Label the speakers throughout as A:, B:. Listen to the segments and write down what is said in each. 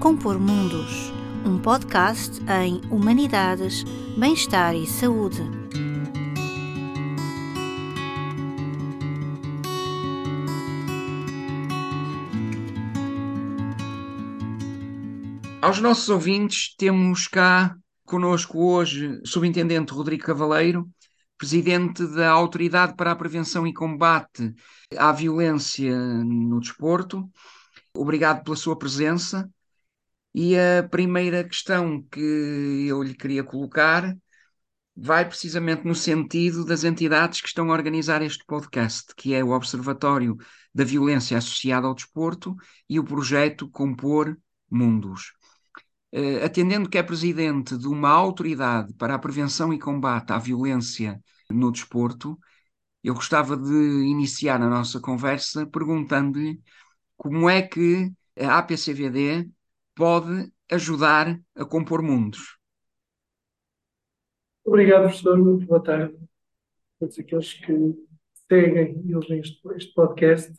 A: Compor Mundos, um podcast em Humanidades, Bem-Estar e Saúde.
B: Aos nossos ouvintes, temos cá conosco hoje o Subintendente Rodrigo Cavaleiro, Presidente da Autoridade para a Prevenção e Combate à Violência no Desporto. Obrigado pela sua presença. E a primeira questão que eu lhe queria colocar vai precisamente no sentido das entidades que estão a organizar este podcast, que é o Observatório da Violência Associada ao Desporto e o projeto Compor Mundos. Uh, atendendo que é presidente de uma autoridade para a prevenção e combate à violência no desporto, eu gostava de iniciar a nossa conversa perguntando-lhe como é que a APCVD pode ajudar a compor mundos.
C: Obrigado, professor. Muito boa tarde a todos aqueles que seguem e ouvem este, este podcast.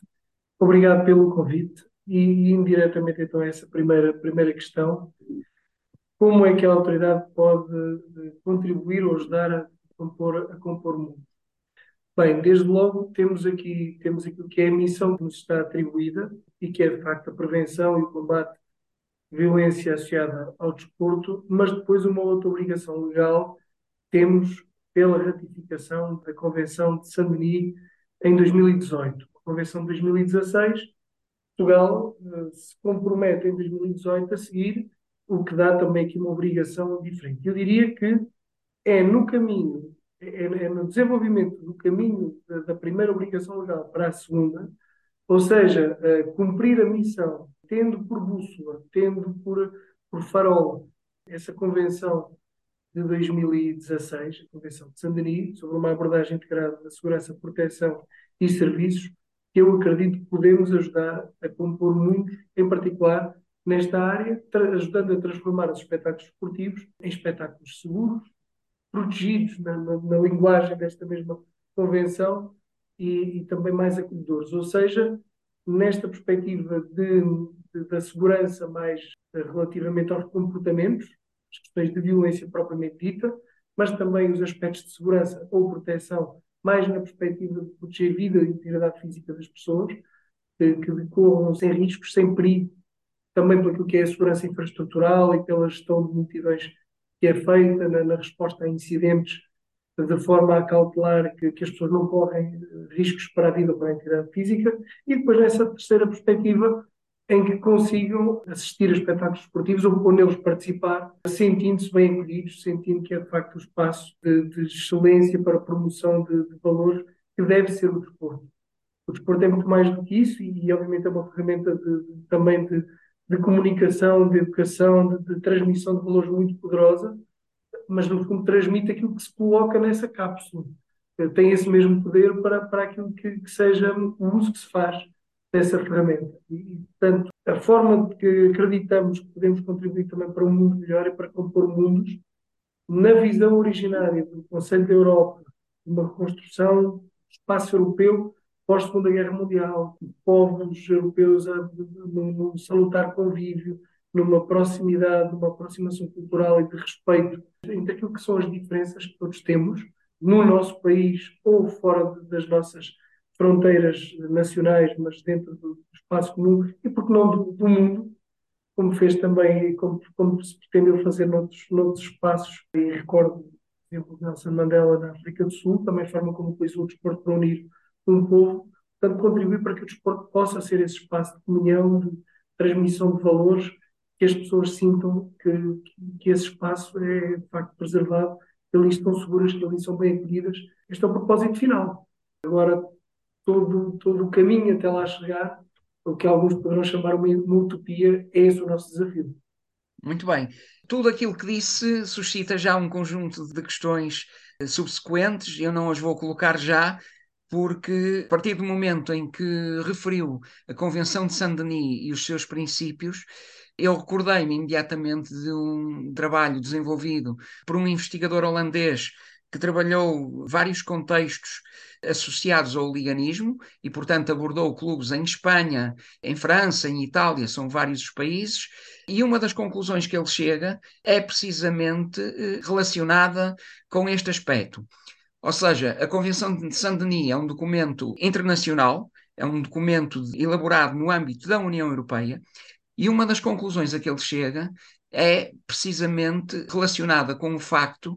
C: Obrigado pelo convite e, e indiretamente então essa primeira, primeira questão. Como é que a autoridade pode eh, contribuir ou ajudar a compor, a compor mundo? Bem, desde logo temos aqui, temos aquilo que é a missão que nos está atribuída e que é de facto a prevenção e o combate violência associada ao desporto, mas depois uma outra obrigação legal temos pela ratificação da Convenção de Saint-Denis em 2018. A Convenção de 2016, Portugal uh, se compromete em 2018 a seguir, o que dá também aqui uma obrigação diferente. Eu diria que é no caminho, é, é no desenvolvimento do caminho da, da, primeira obrigação legal para a segunda, ou seja, uh, cumprir a missão tendo por bússola, tendo por, por farol essa convenção de 2016, a Convenção de Saint-Denis, sobre uma abordagem integrada da segurança, proteção e serviços, que eu acredito que podemos ajudar a compor muitos, em particular nesta área, ajudando a transformar os espetáculos esportivos em espetáculos seguros, protegidos na, na, na linguagem desta mesma convenção e, e, também mais acolhedores. Ou seja, nesta perspectiva de, de, da segurança mais eh, relativamente aos comportamentos, as questões de violência propriamente dita, mas também os aspectos de segurança ou proteção, mais na perspectiva de proteger a vida e a integridade física das pessoas, que, que decorram sem riscos, sem perigo, também aquilo que é a segurança infraestrutural e pela gestão de multidões que é feita na, na resposta a incidentes de forma a cautelar que, que, as pessoas não correm eh, riscos para a vida ou para a integridade física, e depois nessa terceira perspectiva, em que consigam assistir a espetáculos esportivos ou, ou neles participar, sentindo-se bem acolhidos, sentindo que é de facto o espaço de, de, excelência para a promoção de, de, valores que deve ser o desporto. O desporto é muito mais do que isso e, e obviamente, é uma ferramenta de, também de, comunicação, de educação, de transmissão de valores muito poderosa, mas no fundo transmite aquilo que se coloca nessa cápsula. Tem esse mesmo poder para, para aquilo que, que seja o uso que se faz dessa ferramenta. E, portanto, a forma de que acreditamos que podemos contribuir também para um mundo melhor e para compor mundos, na visão originária do Conselho da Europa, uma reconstrução do espaço europeu pós-Segunda Guerra Mundial, povos europeus num salutar convívio, numa proximidade, numa aproximação cultural e de respeito entre aquilo que são as diferenças que todos temos no nosso país ou fora das nossas fronteiras nacionais, mas dentro do espaço comum e, porque não, do, do mundo, como fez também como, como, se pretendeu fazer noutros, noutros espaços. E recordo, por exemplo, Nelson Mandela na África do Sul, também a forma como utilizou o desporto para unir um povo, portanto, contribuir para que o desporto possa ser esse espaço de comunhão, de transmissão de valores, que as pessoas sintam que, que esse espaço é, de facto, preservado, que ali estão seguras, que ali são bem acolhidas. Este é o propósito final. Agora, todo, todo o caminho até lá chegar, o que alguns poderão chamar uma, uma utopia, é esse o nosso desafio.
B: Muito bem. Tudo aquilo que disse suscita já um conjunto de questões eh, subsequentes, eu não as vou colocar já, porque a partir do momento em que referiu a Convenção de Saint-Denis e os seus princípios, eu recordei-me imediatamente de um trabalho desenvolvido por um investigador holandês que trabalhou vários contextos associados ao liganismo e, portanto, abordou clubes em Espanha, em França, em Itália, são vários os países, e uma das conclusões que ele chega é precisamente eh, relacionada com este aspecto. Ou seja, a Convenção de Saint-Denis é um documento internacional, é um documento elaborado no âmbito da União Europeia, e uma das conclusões a que ele chega é precisamente relacionada com o facto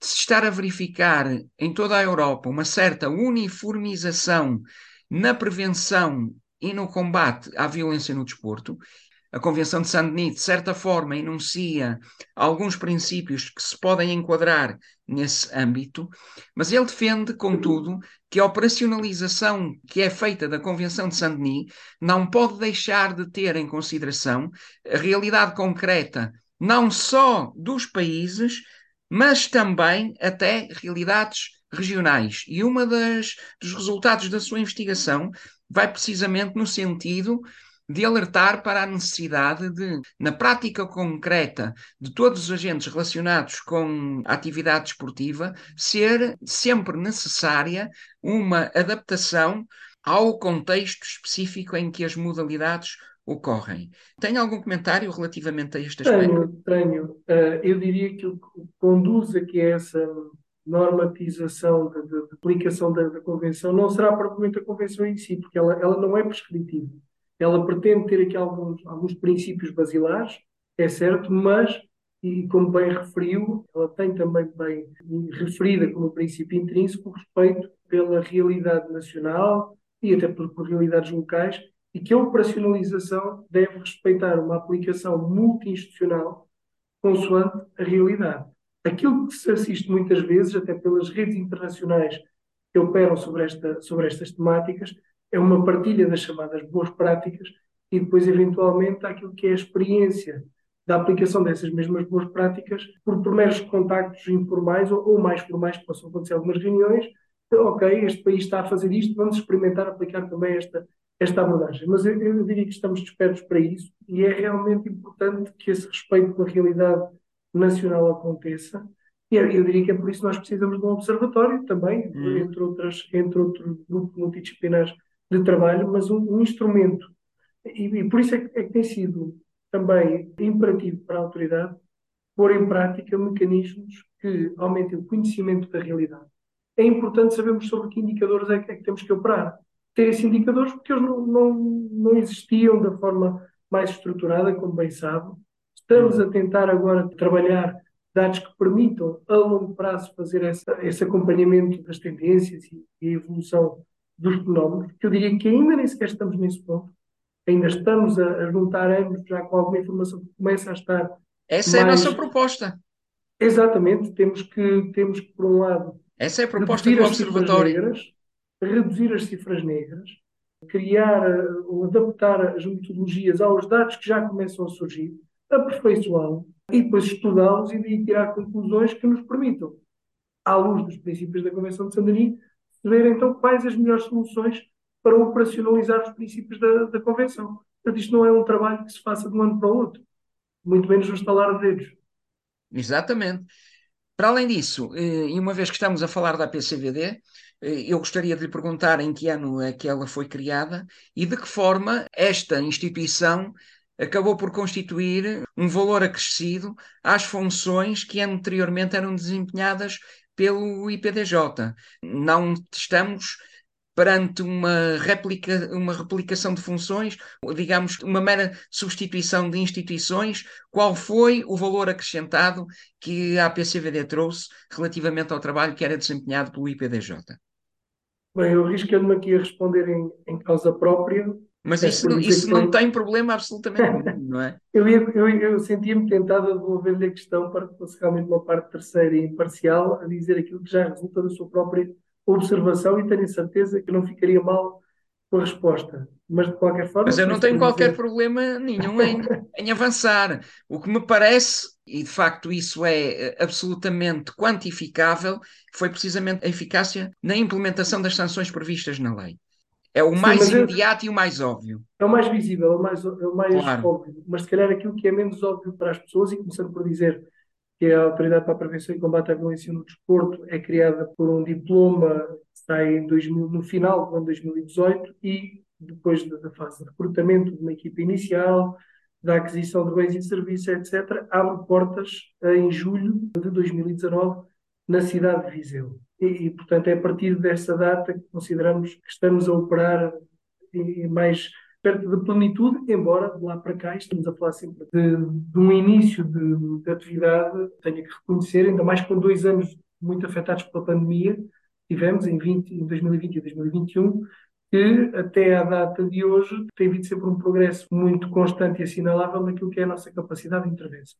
B: de se estar a verificar em toda a Europa uma certa uniformização na prevenção e no combate à violência no desporto a Convenção de Saint-Denis, de certa forma, enuncia alguns princípios que se podem enquadrar nesse âmbito, mas ele defende, contudo, que a operacionalização que é feita da Convenção de Saint-Denis não pode deixar de ter em consideração a realidade concreta, não só dos países, mas também até realidades regionais. E uma das dos resultados da sua investigação vai precisamente no sentido de alertar para a necessidade de, na prática concreta de todos os agentes relacionados com a atividade esportiva, ser sempre necessária uma adaptação ao contexto específico em que as modalidades ocorrem. Tem algum comentário relativamente a este
C: aspecto? Tenho, tenho. Uh, eu diria que o que conduz aqui a essa normatização de, de, de aplicação da, da, Convenção não será propriamente a Convenção em si, porque ela, ela não é prescritiva. Ela pretende ter aqui alguns, alguns princípios basilares, é certo, mas, e como bem referiu, ela tem também bem referida como princípio intrínseco o respeito pela realidade nacional e até por, por realidades locais, e que a operacionalização deve respeitar uma aplicação multi-institucional consoante a realidade. Aquilo que se assiste muitas vezes, até pelas redes internacionais que operam sobre, esta, sobre estas temáticas, é uma partilha das chamadas boas práticas e depois, eventualmente, aquilo que é a experiência da aplicação dessas mesmas boas práticas por, meros contactos informais ou, ou, mais formais que possam acontecer algumas reuniões. Ok, este país está a fazer isto, vamos experimentar aplicar também esta, esta abordagem. Mas eu, eu diria que estamos despertos para isso e é realmente importante que esse respeito pela realidade nacional aconteça. E eu, eu diria que é por isso que nós precisamos de um observatório também, hum. entre, outras, entre outros grupos multidisciplinares de trabalho, mas um, um instrumento. E, e, por isso é que, é que, tem sido também imperativo para a autoridade pôr em prática mecanismos que aumentem o conhecimento da realidade. É importante sabermos sobre que indicadores é que, é que temos que operar. Ter esses indicadores porque eles não, não, não existiam da forma mais estruturada, como bem sabe. Estamos a tentar agora trabalhar dados que permitam, a longo prazo, fazer essa, esse acompanhamento das tendências e, e evolução dos fenómenos, que eu diria que ainda nem sequer estamos nesse ponto, ainda estamos a, a juntar anos já com alguma informação que começa a estar.
B: Essa mais... é a nossa proposta.
C: Exatamente, temos que, temos que, por um lado,
B: essa é a proposta do Observatório.
C: Negras, reduzir as cifras negras, criar ou adaptar as metodologias aos dados que já começam a surgir, aperfeiçoá-los e depois estudá-los e tirar conclusões que nos permitam, à luz dos princípios da Convenção de Sandarim, ver então quais as melhores soluções para operacionalizar os princípios da, da Convenção. Portanto, isto não é um trabalho que se faça de um ano para o outro, muito menos no estalar de dedos.
B: Exatamente. Para além disso, eh, e uma vez que estamos a falar da PCVD, eh, eu gostaria de lhe perguntar em que ano é que ela foi criada e de que forma esta instituição acabou por constituir um valor acrescido às funções que anteriormente eram desempenhadas pelo IPDJ. Não estamos perante uma, réplica, uma replicação de funções, digamos, uma mera substituição de instituições, qual foi o valor acrescentado que a APCVD trouxe relativamente ao trabalho que era desempenhado pelo IPDJ?
C: Bem, eu arrisco-me aqui a responder em, em causa própria,
B: mas é isso, isso não tem problema absolutamente nenhum, não é?
C: eu, eu, eu sentia-me tentado a devolver-lhe a questão para que fosse realmente uma parte terceira e imparcial a dizer aquilo que já resulta da sua própria observação e tenho certeza que não ficaria mal com a resposta. Mas de qualquer forma.
B: Mas eu não tenho qualquer dizer... problema nenhum em, em avançar. O que me parece, e de facto isso é eh, absolutamente quantificável, foi precisamente a eficácia na implementação das sanções previstas na lei. É o mais Sim, imediato é, e o mais óbvio.
C: É o mais visível, é o mais, é o mais claro. óbvio. Mas se calhar aquilo que é menos óbvio para as pessoas, e começando por dizer que a Autoridade para a Prevenção e Combate à Violência no Desporto, é criada por um diploma que sai em 2000, no final do ano 2018 e depois da fase de recrutamento de uma equipa inicial, da aquisição de bens e serviços, etc., abre portas em julho de 2019 na cidade de Viseu. E, e, portanto, é a partir dessa data que consideramos que estamos a operar em mais perto da plenitude, embora de lá para cá estamos a falar sempre de, de um início de, de, atividade, tenho que reconhecer, ainda mais com dois anos muito afetados pela pandemia, tivemos em, 20, em 2020 e 2021, que até à data de hoje tem havido sempre um progresso muito constante e assinalável naquilo que é a nossa capacidade de intervenção.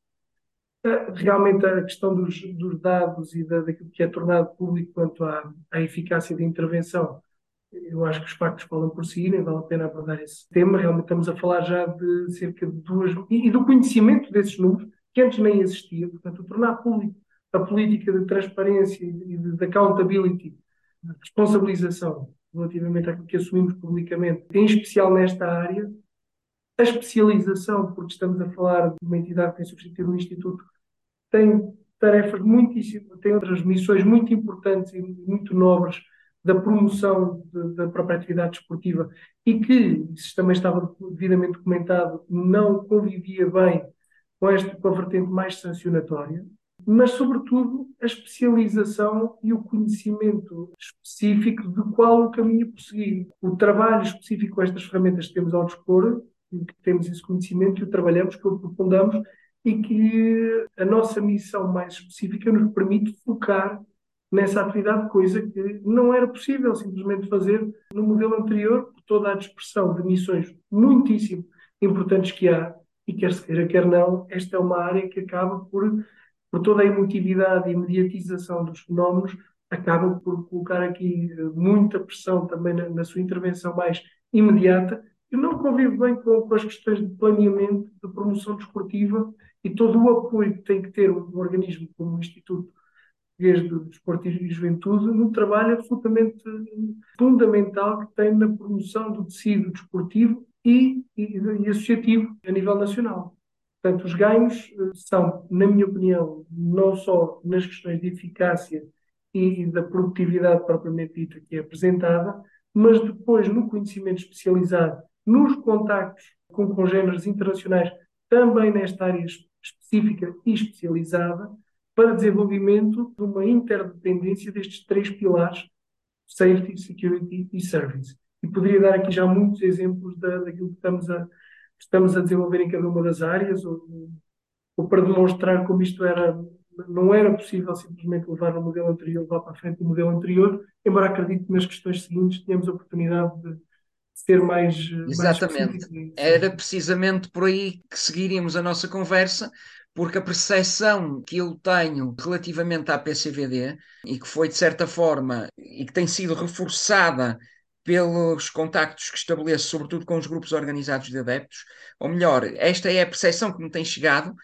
C: Realmente a questão dos, dos dados e da, daquilo que é tornado público quanto à, à eficácia da intervenção eu acho que os factos falam por si, nem vale a pena abordar esse tema. Realmente estamos a falar já de cerca de duas. e, e do conhecimento desses números, que antes nem existia. Portanto, tornar público a política de transparência e de, de accountability, de responsabilização relativamente àquilo que assumimos publicamente, em especial nesta área. A especialização, porque estamos a falar de uma entidade que tem substituído um instituto, tem tarefas muitíssimo, tem outras missões muito importantes e muito nobres da promoção de, da própria atividade esportiva e que, isso também estava devidamente documentado, não convivia bem com esta com a vertente mais sancionatória, mas, sobretudo, a especialização e o conhecimento específico de qual o caminho prosseguir. O trabalho específico com estas ferramentas que temos ao dispor, que temos esse conhecimento, que o trabalhamos, que o aprofundamos e que a nossa missão mais específica nos permite focar nessa atividade, coisa que não era possível simplesmente fazer no modelo anterior, por toda a dispersão de missões muitíssimo importantes que há, e quer se queira, quer não, esta é uma área que acaba por, por toda a emotividade e mediatização dos fenómenos, acaba por colocar aqui eh, muita pressão também na, na sua intervenção mais imediata, e não convive bem com, com, as questões de planeamento, de promoção desportiva e todo o apoio que tem que ter um, organismo como o Instituto Português do Desporto e Juventude no trabalho absolutamente fundamental que tem na promoção do tecido desportivo e, e, e associativo a nível nacional. Portanto, os ganhos eh, são, na minha opinião, não só nas questões de eficácia e da produtividade propriamente dita que é apresentada, mas depois no conhecimento especializado, nos contactos com congêneres internacionais, também nesta área específica e especializada, para desenvolvimento de uma interdependência destes três pilares, Safety, Security e Service. E poderia dar aqui já muitos exemplos da, daquilo que estamos a, estamos a desenvolver em cada uma das áreas, ou, ou para demonstrar como isto era, não era possível simplesmente levar no modelo anterior, levar para frente o modelo anterior, embora acredito que nas questões seguintes tenhamos a oportunidade de ser mais.
B: Exatamente. Mais Era precisamente por aí que seguiríamos a nossa conversa, porque a percepção que eu tenho relativamente à PCVD e que foi de certa forma e que tem sido reforçada pelos contactos que estabeleço, sobretudo com os grupos organizados de adeptos, ou melhor, esta é a percepção que me tem chegado.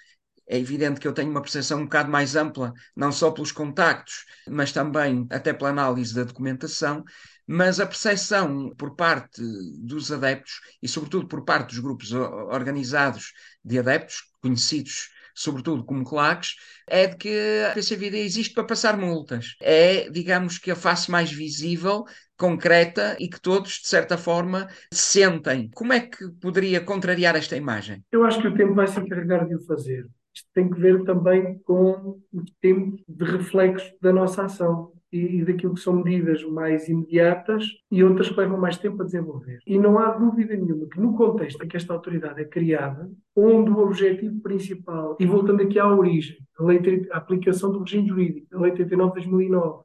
B: É evidente que eu tenho uma percepção um bocado mais ampla, não só pelos contactos, mas também até pela análise da documentação, mas a percepção por parte dos adeptos e, sobretudo, por parte dos grupos organizados de adeptos, conhecidos sobretudo como claques, é de que a PCVD existe para passar multas. É, digamos que a face mais visível, concreta e que todos, de certa forma, sentem. Como é que poderia contrariar esta imagem?
C: Eu acho que o tempo vai se encarregar de o fazer. Isto tem que ver também com o tempo de reflexo da nossa ação e, daquilo que são medidas mais imediatas e outras que levam mais tempo a desenvolver. E não há dúvida nenhuma que, no contexto em que esta autoridade é criada, onde o objetivo principal, e voltando aqui à origem, a, lei, a aplicação do regime jurídico, a Lei 39 de 2009,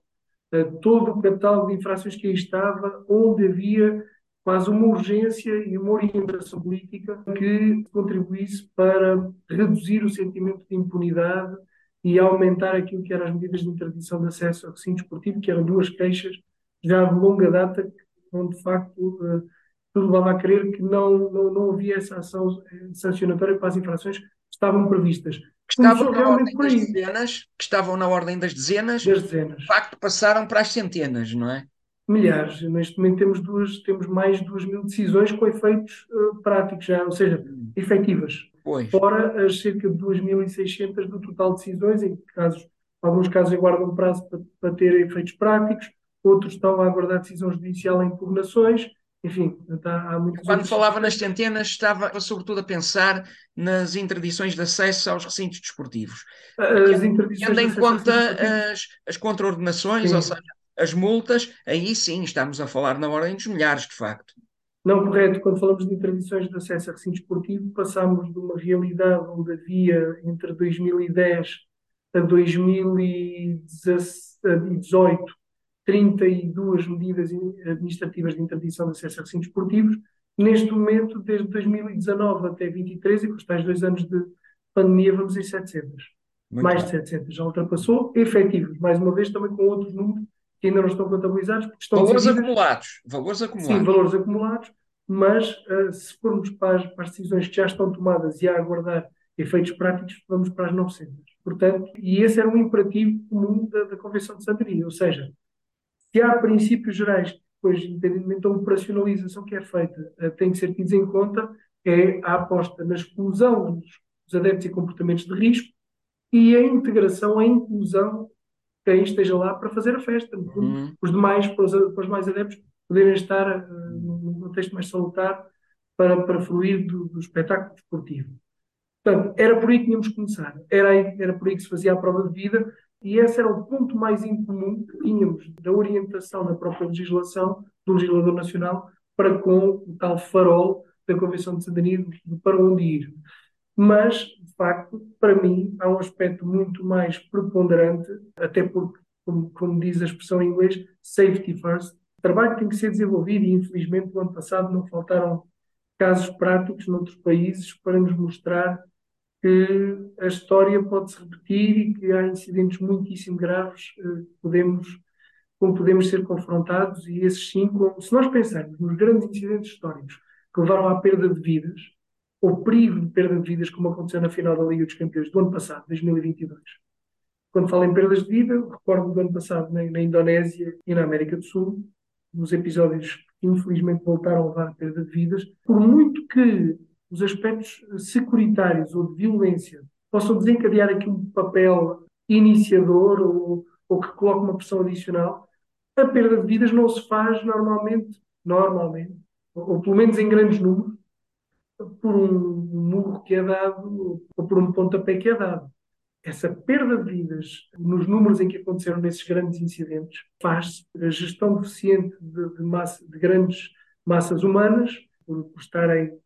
C: eh, todo o catálogo de infrações que aí estava, onde havia quase uma urgência e uma orientação política que contribuísse para reduzir o sentimento de impunidade e aumentar aquilo que eram as medidas de interdição de acesso ao recinto esportivo, que eram duas queixas já de longa data, onde de facto uh, tudo levava a crer que não, não, não havia essa ação eh, sancionatória para as infrações que estavam previstas.
B: Que estavam, na ordem das dezenas, que estavam na ordem das dezenas,
C: das dezenas,
B: de facto passaram para as centenas, não é?
C: Milhares. Neste momento temos, duas, temos mais de 2 mil decisões com efeitos uh, práticos já, ou seja, efetivas.
B: Pois.
C: Fora as cerca de 2.600 do total de decisões, em casos, alguns casos aguardam prazo para, para ter efeitos práticos, outros estão a aguardar decisão judicial em impugnações, enfim, há, há muitos.
B: Quando falava nas centenas, estava sobretudo a pensar nas interdições de acesso aos recintos desportivos.
C: As interdições
B: Tendo em conta as, as contraordenações, ou seja, as multas, aí sim estamos a falar na ordem dos milhares, de facto.
C: Não, correto. Quando falamos de interdições de acesso a recinto esportivo, passamos de uma realidade onde havia entre 2010 a 2018 32 medidas administrativas de interdição de acesso a recintos esportivos. Neste momento, desde 2019 até 2023, e com os tais dois anos de pandemia, vamos em 700. Muito mais bem. de 700. Já ultrapassou. Efetivos, mais uma vez, também com outros números que ainda não estão contabilizados. Porque estão
B: valores acumulados. Valores acumulados.
C: Sim, valores acumulados. Mas uh, se formos para as, para as, decisões que já estão tomadas e a aguardar efeitos práticos, vamos para as 900. Portanto, e esse era um imperativo comum da, da Convenção de Santaria, ou seja, se há princípios gerais, depois, independentemente da operacionalização que é feita, uh, tem que ser tidos em conta, é a aposta na exclusão dos, dos adeptos e comportamentos de risco e a integração, a inclusão quem esteja lá para fazer a festa. Uhum. Os demais, para os, para os, mais adeptos, poderem estar uh, num contexto mais salutar para, para fruir do, do, espetáculo desportivo. Portanto, era por aí que tínhamos que começar. Era, aí, era por aí que se fazia a prova de vida e esse era o ponto mais incomum que tínhamos da orientação da própria legislação, do legislador nacional, para com o tal farol da Convenção de Cidadania para onde ir. Mas, de facto, para mim, há um aspecto muito mais preponderante, até porque, como, como diz a expressão em inglês, safety first. O trabalho tem que ser desenvolvido e, infelizmente, no ano passado não faltaram casos práticos noutros países para nos mostrar que a história pode se repetir e que há incidentes muitíssimo graves eh, podemos, como podemos ser confrontados, e esses sim, se nós pensarmos nos grandes incidentes históricos que levaram à perda de vidas, ou perigo de perda de vidas, como aconteceu na final da Liga dos Campeões do ano passado, 2022. Quando falo em perdas de vida, recordo do ano passado na, na Indonésia e na América do Sul, nos episódios que infelizmente voltaram a levar a perda de vidas, por muito que os aspectos securitários ou de violência possam desencadear aqui um papel iniciador ou, ou que coloque uma pressão adicional, a perda de vidas não se faz normalmente, normalmente, ou, ou pelo menos em grandes números, por um murro que é dado ou por um pontapé que é dado. Essa perda de vidas, nos números em que aconteceram nesses grandes incidentes, faz-se a gestão deficiente de, de, massa, de grandes massas humanas, por, por, estarem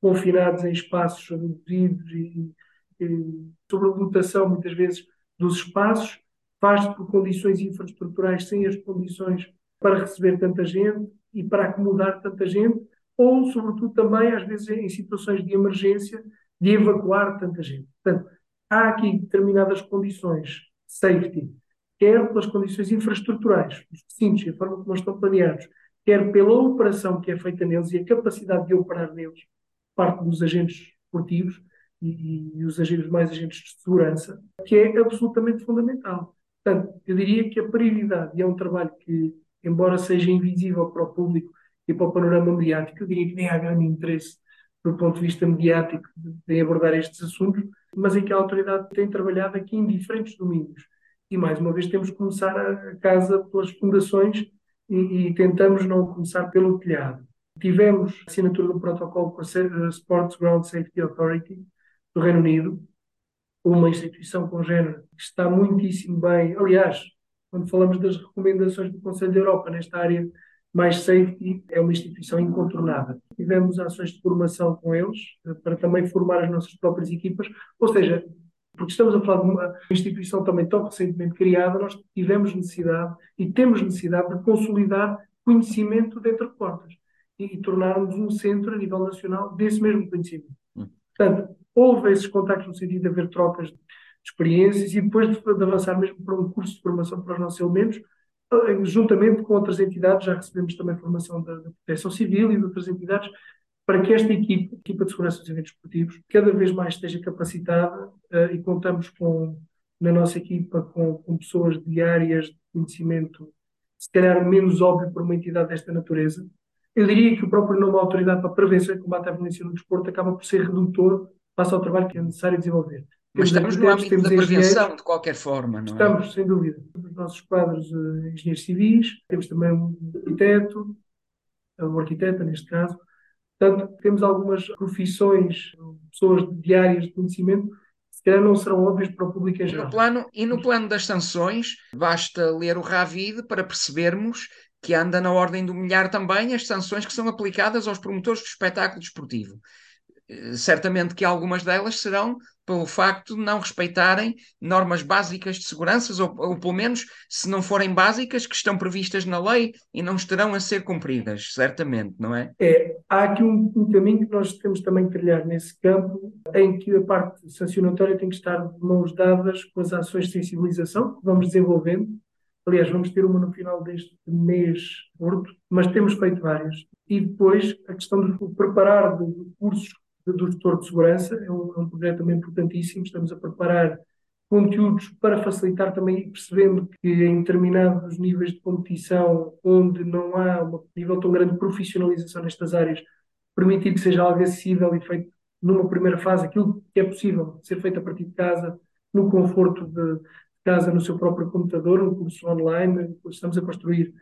C: confinados em espaços reduzidos e, e sobrelotação, muitas vezes, dos espaços, faz-se por condições infraestruturais sem as condições para receber tanta gente e para acomodar tanta gente, ou, sobretudo, também, às vezes, em situações de emergência, de evacuar tanta gente. Portanto, há aqui determinadas condições, safety, quer pelas condições infraestruturais, os recintos, a forma como eles estão planeados, quer pela operação que é feita neles e a capacidade de operar neles, parte dos agentes esportivos e, e os agentes mais agentes de segurança, que é absolutamente fundamental. Portanto, eu diria que a prioridade, e é um trabalho que, embora seja invisível para o público, e para o panorama mediático. Eu diria que nem há grande interesse do ponto de vista mediático de, abordar estes assuntos, mas em que a autoridade tem trabalhado aqui em diferentes domínios. E mais uma vez temos que começar a casa pelas fundações e, e tentamos não começar pelo telhado. Tivemos assinatura do protocolo com a Sports Ground Safety Authority do Reino Unido, uma instituição congênere que está muitíssimo bem. Aliás, quando falamos das recomendações do Conselho da Europa nesta área mais Safety é uma instituição incontornável. Tivemos ações de formação com eles, eh, para também formar as nossas próprias equipas, ou seja, porque estamos a falar de uma instituição também tão recentemente criada, nós tivemos necessidade e temos necessidade de consolidar conhecimento dentro de portas e, e tornarmos um centro a nível nacional desse mesmo conhecimento. Hum. Portanto, houve esses contactos no sentido de haver trocas de experiências e depois de, de avançar mesmo para um curso de formação para os nossos elementos, juntamente com outras entidades, já recebemos também formação da, da Proteção Civil e de outras entidades, para que esta equipe, equipa de segurança dos eventos esportivos, cada vez mais esteja capacitada uh, e contamos com, na nossa equipa com, com pessoas de áreas de conhecimento se calhar menos óbvio para uma entidade desta natureza. Eu diria que o próprio nome Autoridade para a Prevenção e Combate à Violência no Desporto acaba por ser redutor face ao trabalho que é necessário desenvolver.
B: Mas estamos no âmbito da prevenção, de qualquer forma, não
C: é? Estamos, sem dúvida. Os nossos quadros uh, engenheiros civis, temos também um arquiteto, um arquiteta neste caso. Portanto, temos algumas profissões, pessoas de áreas de conhecimento se calhar não serão óbvias para o público em geral.
B: No plano, e no plano das sanções, basta ler o Ravid para percebermos que anda na ordem do milhar também as sanções que são aplicadas aos promotores do espetáculo desportivo. Eh, certamente que algumas delas serão pelo facto de não respeitarem normas básicas de segurança, ou, ou, pelo menos, se não forem básicas, que estão previstas na lei e não estarão a ser cumpridas, certamente, não é?
C: É, há aqui um, um caminho que nós temos também que trilhar nesse campo, em que a parte sancionatória tem que estar de mãos dadas com as ações de sensibilização que vamos desenvolvendo. Aliás, vamos ter uma no final deste mês, Porto, mas temos feito várias. E depois a questão de preparar de cursos do gestor de segurança, é um, é um projeto também importantíssimo. Estamos a preparar conteúdos para facilitar também, percebendo que em determinados níveis de competição, onde não há um nível tão grande de profissionalização nestas áreas, permitir que seja algo acessível e feito numa primeira fase, aquilo que é possível ser feito a partir de casa, no conforto de casa, no seu próprio computador, um curso online. Estamos a construir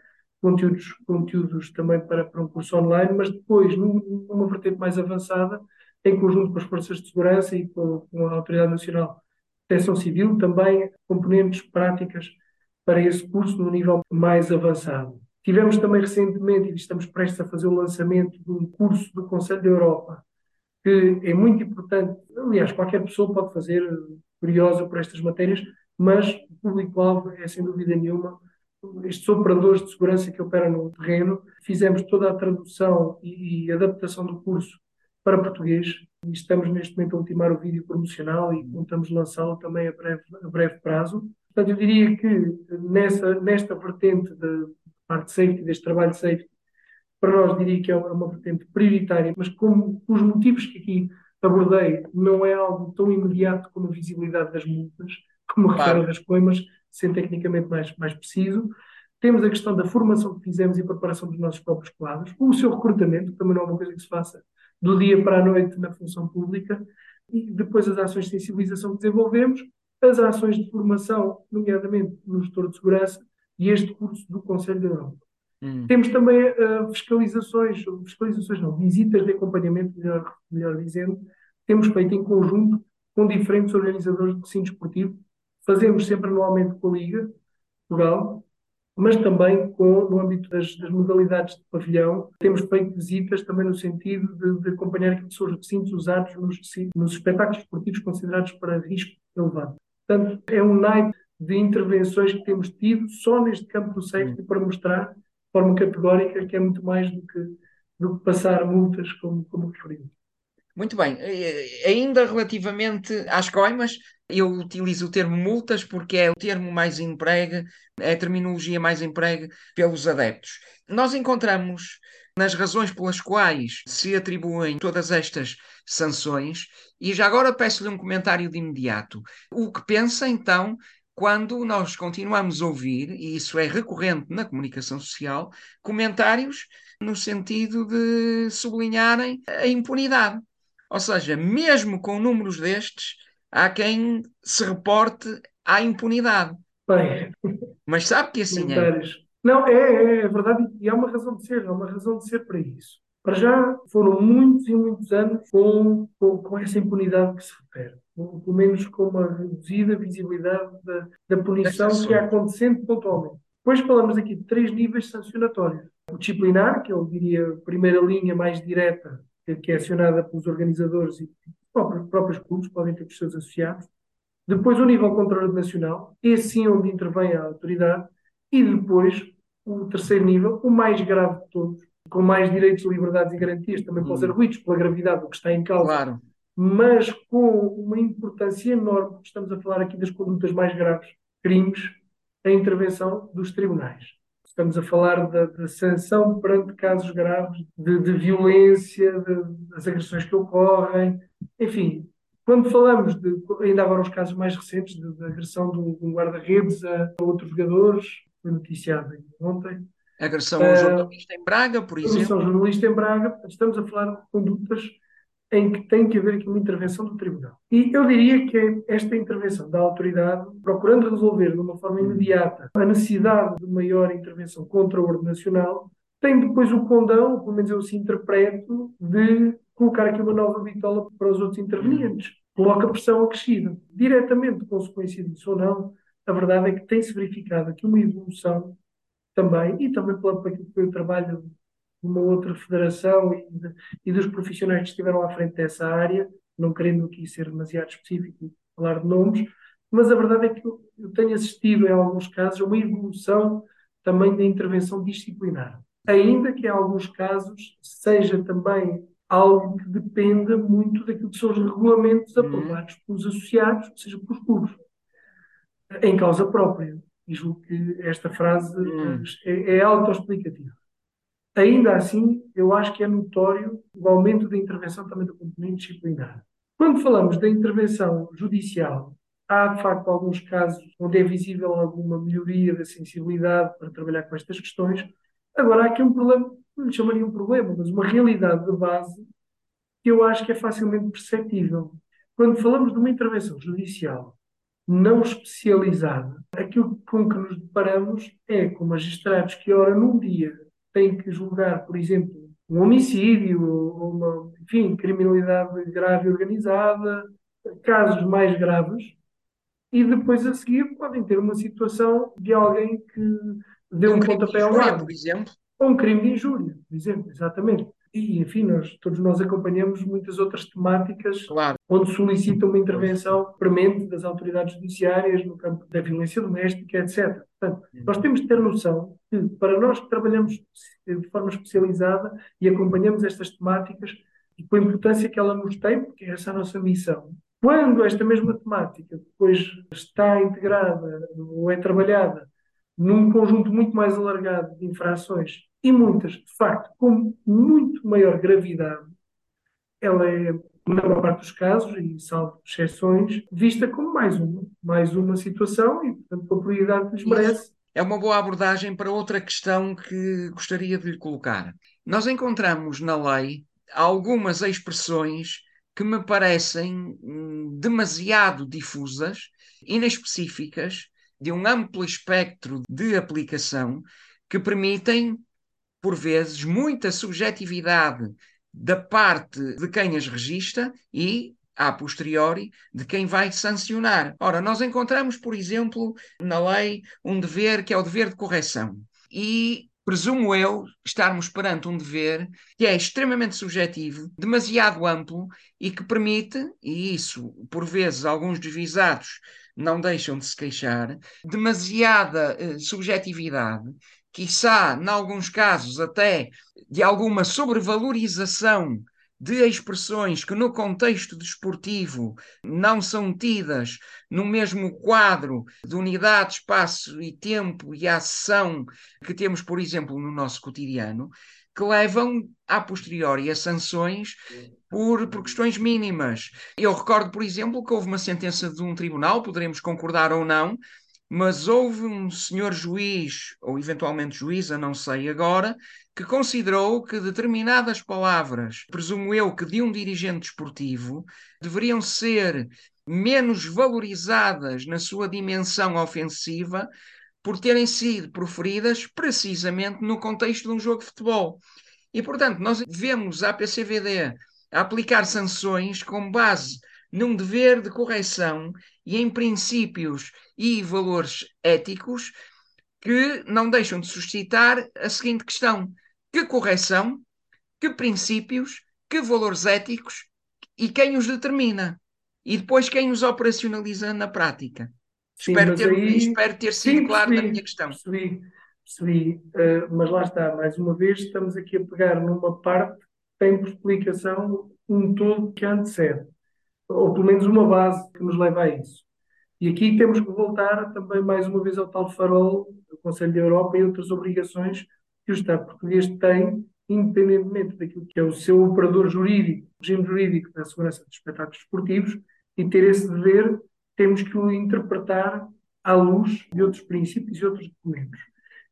C: conteúdos, conteúdos também para, para um curso online, mas depois, numa vertente mais avançada, em conjunto com as forças de segurança e com, com a Autoridade Nacional de Proteção Civil, também componentes práticas para esse curso no nível mais avançado. Tivemos também recentemente, e estamos prestes a fazer o lançamento de um curso do Conselho da Europa, que é muito importante, aliás, qualquer pessoa pode fazer, curiosa por estas matérias, mas o público-alvo é, sem dúvida nenhuma, estes operadores de segurança que operam no terreno. Fizemos toda a tradução e, e adaptação do curso para português. E estamos neste momento a ultimar o vídeo promocional e contamos lançá-lo também a breve, a breve prazo. Portanto, eu diria que nessa, nesta vertente da parte de safety, deste trabalho de safety, para nós diria que é uma vertente prioritária, mas como os motivos que aqui abordei não é algo tão imediato como a visibilidade das multas, como a claro. das coimas, sendo tecnicamente mais, mais preciso. Temos a questão da formação que fizemos e preparação dos nossos próprios quadros, o seu recrutamento, também não é uma coisa que se faça do dia para a noite na função pública, e depois as ações de sensibilização que desenvolvemos, as ações de formação, nomeadamente no gestor de segurança, e este curso do Conselho da Europa. Hum. Temos também uh, fiscalizações, fiscalizações não, visitas de acompanhamento, melhor, melhor dizendo, temos feito em conjunto com diferentes organizadores de recinto esportivo. Fazemos sempre anualmente com a Liga Portugal, mas também com, no âmbito das, das, modalidades de pavilhão, temos feito visitas também no sentido de, de acompanhar aquilo que são os recintos usados nos, nos espetáculos esportivos considerados para risco elevado. Portanto, é um naipe de intervenções que temos tido só neste campo do safety para mostrar de forma categórica que é muito mais do que, do que passar multas, como, como referimos.
B: Muito bem. Ainda relativamente às coimas, eu utilizo o termo multas porque é o termo mais empregue, é a terminologia mais empregue pelos adeptos. Nós encontramos nas razões pelas quais se atribuem todas estas sanções, e já agora peço-lhe um comentário de imediato. O que pensa então quando nós continuamos a ouvir, e isso é recorrente na comunicação social, comentários no sentido de sublinharem a impunidade. Ou seja, mesmo com números destes, há quem se reporte à impunidade.
C: Bem,
B: Mas sabe que assim é.
C: Não, é, é, é, verdade e há uma razão de ser, há uma razão de ser para isso. Para já foram muitos e muitos anos com, com, com essa impunidade que se refere, pelo menos com uma reduzida visibilidade da, da punição que é acontecendo pontualmente. Depois falamos aqui de três níveis sancionatórios. O disciplinar, que eu diria a primeira linha mais direta, que é acionada pelos organizadores e próprios, próprios clubes, podem ter os seus associados. Depois o nível controle nacional, esse sim onde intervém a autoridade. E depois o terceiro nível, o mais grave de todos, com mais direitos, liberdades e garantias também para os hum. arguidos, pela gravidade do que está em causa.
B: Claro.
C: Mas com uma importância enorme, estamos a falar aqui das condutas mais graves, crimes, a intervenção dos tribunais. Estamos a falar da, da sanção perante casos graves de, de violência, de, das agressões que ocorrem. Enfim, quando falamos de, ainda agora os casos mais recentes, de, agressão de um guarda-redes a, a outros jogadores, foi noticiado ontem.
B: Agressão ao uh, jornalista em Braga, por exemplo.
C: Agressão ao jornalista em Braga, estamos a falar de condutas em que tem que haver aqui uma intervenção do tribunal. E eu diria que esta intervenção da autoridade, procurando resolver de uma forma imediata a necessidade de maior intervenção contra o ordem nacional, tem depois o condão, pelo menos eu assim interpreto, de colocar aqui uma nova bitola para os outros intervenientes. Coloca pressão acrescida. Diretamente consequência disso ou não, a verdade é que tem-se verificado aqui uma evolução também, e também pelo, pelo trabalho uma outra federação e, de, e, dos profissionais que estiveram à frente dessa área, não querendo aqui ser demasiado específico e falar de nomes, mas a verdade é que eu, eu, tenho assistido em alguns casos a uma evolução também da intervenção disciplinar. Ainda que em alguns casos seja também algo que dependa muito daquilo que são os regulamentos uhum. aprovados pelos associados, ou seja, pelos clubes, em causa própria. E julgo que esta frase uhum. é, é autoexplicativa. Ainda assim, eu acho que é notório o aumento da intervenção também do componente disciplinar. Quando falamos da intervenção judicial, há de facto alguns casos onde é visível alguma melhoria da sensibilidade para trabalhar com estas questões. Agora, há aqui um problema, não lhe chamaria um problema, mas uma realidade de base que eu acho que é facilmente perceptível. Quando falamos de uma intervenção judicial não especializada, aquilo com que nos deparamos é com magistrados que, ora, num dia tem que julgar, por exemplo, um homicídio, ou uma, enfim, criminalidade grave organizada, casos mais graves, e depois a seguir podem ter uma situação de alguém que deu um, um pontapé ao lado.
B: por exemplo.
C: Ou um crime de injúria, por exemplo, exatamente. E, enfim, nós, todos nós acompanhamos muitas outras temáticas
B: claro.
C: onde solicitam uma intervenção premente das autoridades judiciárias no campo da violência doméstica, etc. Portanto, uhum. nós temos de ter noção que, para nós que trabalhamos de forma especializada e acompanhamos estas temáticas, e com a importância que ela nos tem, porque essa é a nossa missão, quando esta mesma temática depois está integrada ou é trabalhada num conjunto muito mais alargado de infrações e muitas, de facto, com muito maior gravidade, ela é, na maior parte dos casos, e salvo exceções, vista como mais uma, mais uma situação e, portanto, com a prioridade que lhes merece.
B: É uma boa abordagem para outra questão que gostaria de lhe colocar. Nós encontramos na lei algumas expressões que me parecem hum, demasiado difusas, inespecíficas, de um amplo espectro de aplicação, que permitem por vezes, muita subjetividade da parte de quem as registra e, a posteriori, de quem vai sancionar. Ora, nós encontramos, por exemplo, na lei um dever que é o dever de correção. E presumo eu estarmos perante um dever que é extremamente subjetivo, demasiado amplo e que permite, e isso por vezes alguns desvisados não deixam de se queixar, demasiada uh, subjetividade quiçá, em alguns casos, até de alguma sobrevalorização de expressões que, no contexto desportivo, não são tidas no mesmo quadro de unidade, espaço e tempo e ação que temos, por exemplo, no nosso cotidiano, que levam a posteriori a sanções por, por questões mínimas. Eu recordo, por exemplo, que houve uma sentença de um tribunal, poderemos concordar ou não, mas houve um senhor juiz, ou eventualmente juíza, não sei agora, que considerou que determinadas palavras, presumo eu que de um dirigente esportivo, deveriam ser menos valorizadas na sua dimensão ofensiva por terem sido proferidas precisamente no contexto de um jogo de futebol. E, portanto, nós vemos a PCVD aplicar sanções com base num dever de correção e em princípios e valores éticos que não deixam de suscitar a seguinte questão: que correção, que princípios, que valores éticos e quem os determina? E depois quem os operacionaliza na prática? Sim, espero, ter, aí... espero ter sido sim, claro na minha questão.
C: Percebi, percebi. Uh, mas lá está, mais uma vez, estamos aqui a pegar numa parte que tem por explicação um todo que antecede, ou pelo menos uma base que nos leva a isso. E aqui temos que voltar também mais uma vez ao tal farol do Conselho da Europa e outras obrigações que o Estado português tem, independentemente daquilo que é o seu operador jurídico, regime jurídico da segurança dos espetáculos esportivos, e ter esse dever, temos que o interpretar à luz de outros princípios e outros documentos.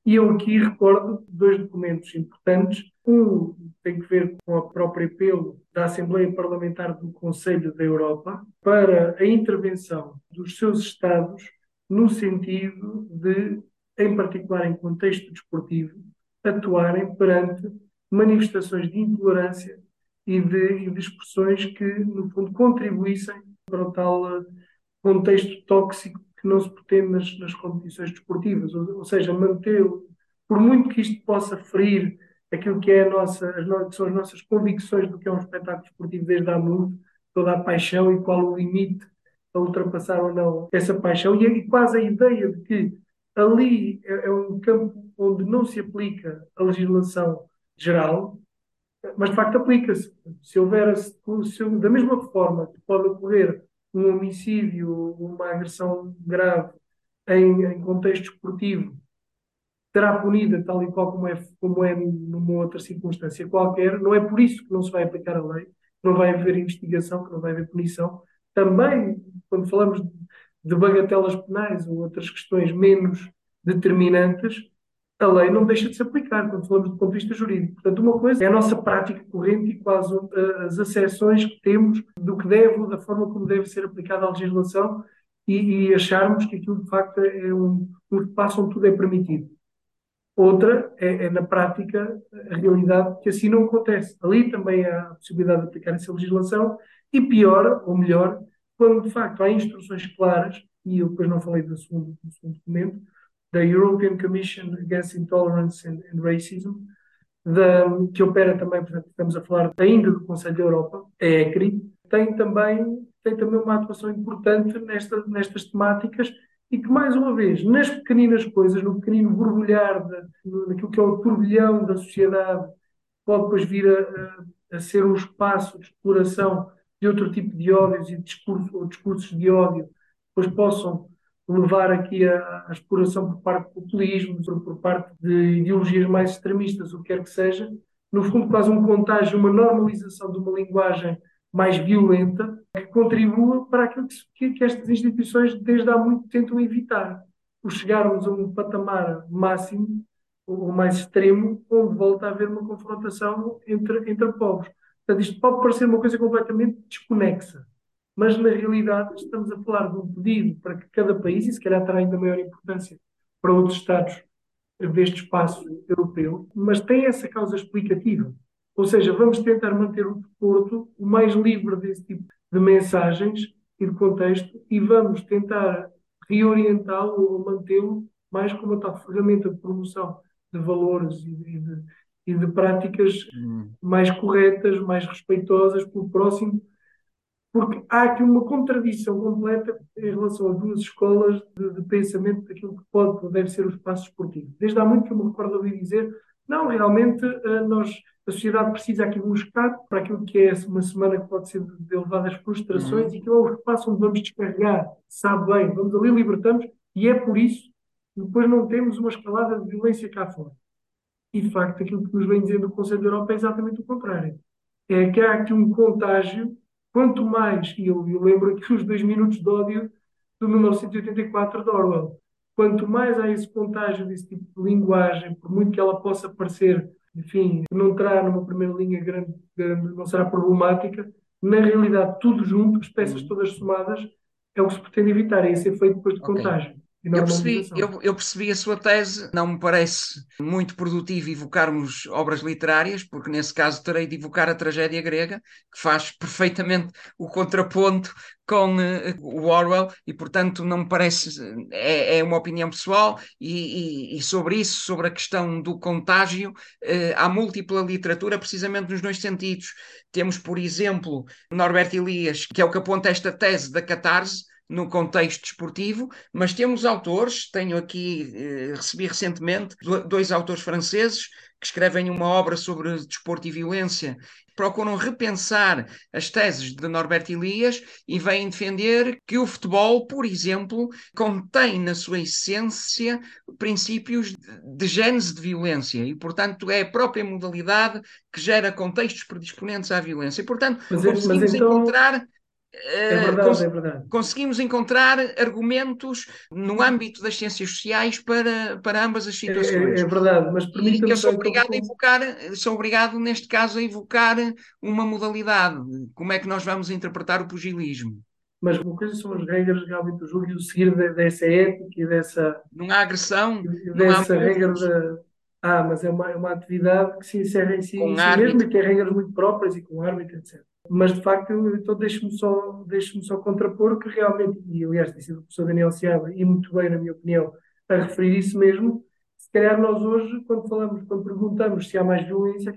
C: E eu aqui recordo dois documentos importantes. Um tem que ver com o próprio apelo da Assembleia Parlamentar do Conselho da Europa para a intervenção dos seus Estados no sentido de, em particular em contexto desportivo, atuarem perante manifestações de intolerância e de, e de expressões que, no fundo, contribuíssem para o tal eh, contexto tóxico que não se pretende nas, nas competições desportivas, ou, ou seja, manter, por muito que isto possa ferir aquilo que, é nossa, que são as nossas convicções do que é um espetáculo desportivo desde há muito, toda a paixão e qual o limite a ultrapassar ou não essa paixão, e, e quase a ideia de que ali é, é um campo onde não se aplica a legislação geral, mas de facto aplica-se. Se houver, se, se, da mesma forma que pode ocorrer um homicídio, uma agressão grave em, em contexto esportivo, será punida tal e qual como é, como é numa outra circunstância qualquer. Não é por isso que não se vai aplicar a lei, que não vai haver investigação, que não vai haver punição. Também, quando falamos de bagatelas penais ou outras questões menos determinantes, a lei não deixa de se aplicar quando falamos do ponto de vista jurídico. Portanto, uma coisa é a nossa prática corrente e quase uh, as acessões que temos do que deve, da forma como deve ser aplicada a legislação e, e acharmos que aquilo de facto é um, um espaço onde tudo é permitido. Outra é, é, na prática, a realidade que assim não acontece. Ali também há a possibilidade de aplicar essa legislação e pior, ou melhor, quando de facto há instruções claras, e eu depois não falei do segundo, do segundo documento, da European Commission Against Intolerance and, and Racism, da, que opera também, portanto, estamos a falar ainda do Conselho da Europa, a ECRI, tem também, tem também uma atuação importante nesta, nestas temáticas e que, mais uma vez, nas pequeninas coisas, no pequenino borbulhar de, daquilo que é o turbilhão da sociedade, pode depois vir a, a, ser um espaço de exploração de outro tipo de ódios e de discurso, ou discursos de ódio, depois possam levar aqui a, a exploração por parte do populismo, por, por, parte de ideologias mais extremistas, o que quer que seja, no fundo quase um contágio, uma normalização de uma linguagem mais violenta, que contribua para aquilo que, que estas instituições desde há muito tentam evitar, o chegarmos a um patamar máximo ou mais extremo, onde volta a haver uma confrontação entre, entre povos. Portanto, isto pode parecer uma coisa completamente desconexa, mas na realidade estamos a falar de um pedido para que cada país, e se calhar terá ainda maior importância para outros Estados deste espaço europeu, mas tem essa causa explicativa. Ou seja, vamos tentar manter o desporto o mais livre desse tipo de mensagens e de contexto e vamos tentar reorientá-lo ou mantê-lo mais como uma tal ferramenta de promoção de valores e de, e de práticas hum. mais corretas, mais respeitosas pelo próximo, porque há aqui uma contradição completa em relação a duas escolas de, de pensamento daquilo que pode ou deve ser o espaço esportivo. Desde há muito que eu me recordo de ouvir dizer, não, realmente eh, nós, a sociedade precisa aqui de um escape para aquilo que é uma semana que pode ser de elevadas frustrações uhum. e que é o espaço onde vamos descarregar, sabe bem, vamos ali, libertamos, e é por isso que depois não temos uma escalada de violência cá fora. E de facto, aquilo que nos vem dizendo o Conselho da Europa é exatamente o contrário. É que há aqui um contágio Quanto mais, e eu, eu lembro aqui os dois minutos de ódio do 1984 de Orwell, quanto mais há esse contágio desse tipo de linguagem, por muito que ela possa parecer, enfim, não terá numa primeira linha grande, grande não será problemática, na realidade, tudo junto, as peças uhum. todas somadas, é o que se pretende evitar, é esse efeito depois de okay. contágio.
B: Eu percebi, eu, eu, percebi a sua tese, não me parece muito produtivo evocarmos obras literárias, porque nesse caso terei de evocar a tragédia grega, que faz perfeitamente o contraponto com uh, o Orwell, e portanto não me parece, é, é uma opinião pessoal, e, e, e, sobre isso, sobre a questão do contágio, uh, há múltipla literatura precisamente nos dois sentidos. Temos, por exemplo, Norbert Elias, que é o que aponta esta tese da catarse, no contexto desportivo, mas temos autores, tenho aqui, eh, recebi recentemente dois autores franceses que escrevem uma obra sobre desporto e violência, procuram repensar as teses de Norbert Elias e vêm defender que o futebol, por exemplo, contém na sua essência princípios de gênese de violência e, portanto, é a própria modalidade que gera contextos predisponentes à violência. E, portanto, mas, é, conseguimos mas então... encontrar
C: É verdade, cons é verdade.
B: Conseguimos encontrar argumentos no âmbito das ciências sociais para, para ambas as situações.
C: É, é verdade, mas
B: permita que eu sou obrigado a evocar, sou obrigado neste caso a evocar uma modalidade. Como é que nós vamos interpretar o pugilismo?
C: Mas uma coisa são as regras realmente do jogo e o seguir dessa ética e dessa.
B: Não há agressão.
C: Dessa não há regra da. Ah, mas é uma, é uma atividade que se encerra em si, em si mesmo e tem regras muito próprias e com árbitro, etc. Mas de facto, então deixe-me só, deixe só contrapor que realmente, e aliás tem sido o professor Daniel Seabra, e muito bem, na minha opinião, a referir isso mesmo, se calhar nós hoje, quando falamos, quando perguntamos se há mais violência,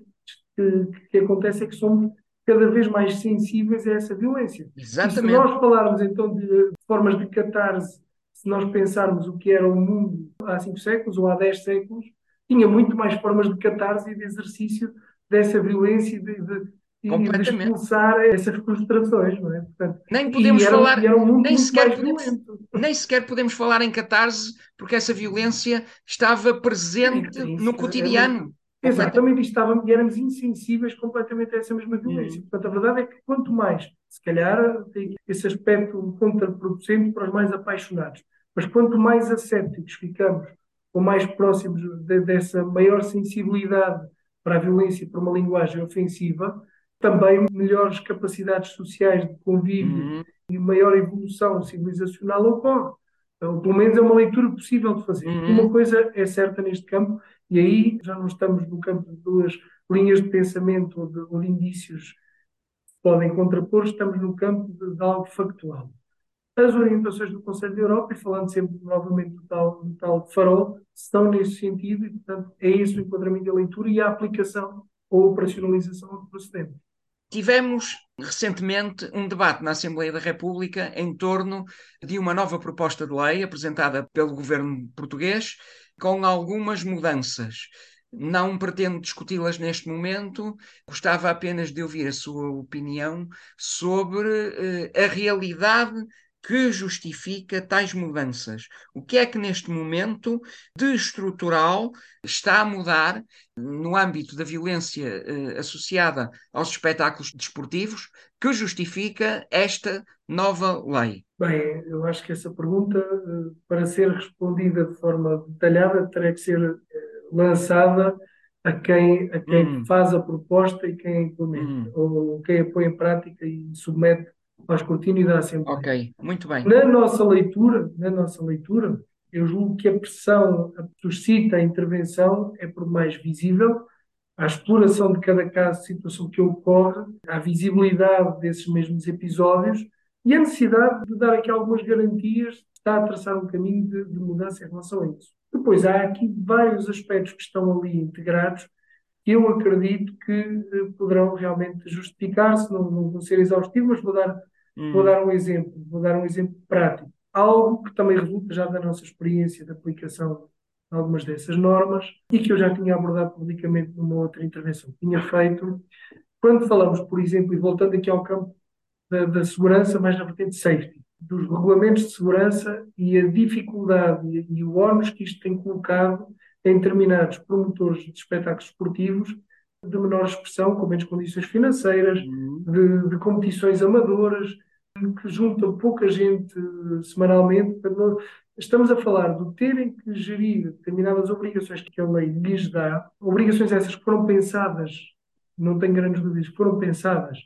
C: que, que acontece é que somos cada vez mais sensíveis a essa violência.
B: Exatamente.
C: E se nós falarmos então de, de formas de catarse, se nós pensarmos o que era o mundo há cinco séculos ou há dez séculos, tinha muito mais formas de catarse e de exercício dessa violência de, de, e de expulsar essas frustrações, não é?
B: Portanto, nem podemos falar, nem, sequer podemos, nem sequer podemos falar em catarse, porque essa violência estava presente é no cotidiano.
C: É, Exatamente, e, estávamos, e éramos insensíveis completamente a essa mesma violência. Uhum. Portanto, a verdade é que quanto mais, se calhar tem esse aspecto contraproducente para os mais apaixonados, mas quanto mais ascéticos ficamos, ou mais próximos de, dessa maior sensibilidade para a violência, para uma linguagem ofensiva, também melhores capacidades sociais de convívio uhum. e maior evolução civilizacional ocorre. Então, pelo menos é uma leitura possível de fazer. Uhum. Uma coisa é certa neste campo, e aí já não estamos no campo de duas linhas de pensamento ou de, ou de indícios que podem contrapor, estamos no campo de, de, algo factual. As orientações do Conselho da Europa, e falando sempre novamente do tal, do tal farol, estão nesse sentido, e portanto é esse o enquadramento da leitura e a aplicação ou operacionalização do procedimento.
B: Tivemos recentemente um debate na Assembleia da República em torno de uma nova proposta de lei apresentada pelo governo português, com algumas mudanças. Não pretendo discuti-las neste momento, gostava apenas de ouvir a sua opinião sobre uh, a realidade que justifica tais mudanças? O que é que neste momento de estrutural está a mudar no âmbito da violência eh, associada aos espetáculos desportivos que justifica esta nova lei?
C: Bem, eu acho que essa pergunta, eh, para ser respondida de forma detalhada, terá que ser eh, lançada a quem, a quem hum. faz a proposta e quem implementa, hum. ou quem a põe em prática e submete escrutínio da Assembleia.
B: Ok, muito bem.
C: Na nossa leitura, na nossa leitura, eu julgo que a pressão suscita a intervenção é por mais visível, a exploração de cada caso, situação que ocorre, a visibilidade desses mesmos episódios e a necessidade de dar aqui algumas garantias, está a traçar um caminho de, de mudança em relação a isso. Depois, há aqui vários aspectos que estão ali integrados que eu acredito que eh, poderão realmente justificar-se, não, não vou ser exaustivo, mas vou dar Hum. Vou dar um exemplo, vou dar um exemplo prático. Algo que também resulta já da nossa experiência de aplicação de algumas dessas normas e que eu já tinha abordado publicamente numa outra intervenção que tinha feito. Quando falamos, por exemplo, e voltando aqui ao campo da, da segurança, mais na vertente safety, dos regulamentos de segurança e a dificuldade e, e o ónus que isto tem colocado em determinados promotores de espetáculos esportivos de menor expressão, com menos condições financeiras, uhum. de, de, competições amadoras, que juntam pouca gente semanalmente. Estamos a falar de terem que gerir determinadas obrigações que a lei lhes dá, obrigações essas que foram pensadas, não tenho grandes dúvidas, foram pensadas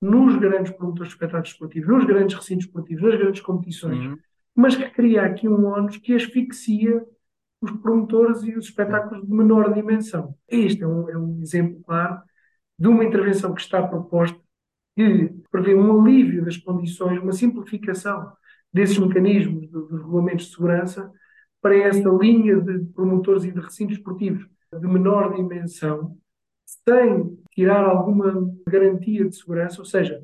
C: nos grandes promotores de espetáculos esportivos, nos grandes recintos esportivos, nas grandes competições, uhum. mas que cria aqui um ónus que asfixia os promotores e os espetáculos de menor dimensão. Este é um, é um exemplo claro de uma intervenção que está proposta que prevê um alívio das condições, uma simplificação desses mecanismos dos regulamentos de segurança para esta linha de promotores e de recintos esportivos de menor dimensão, sem tirar alguma garantia de segurança, ou seja,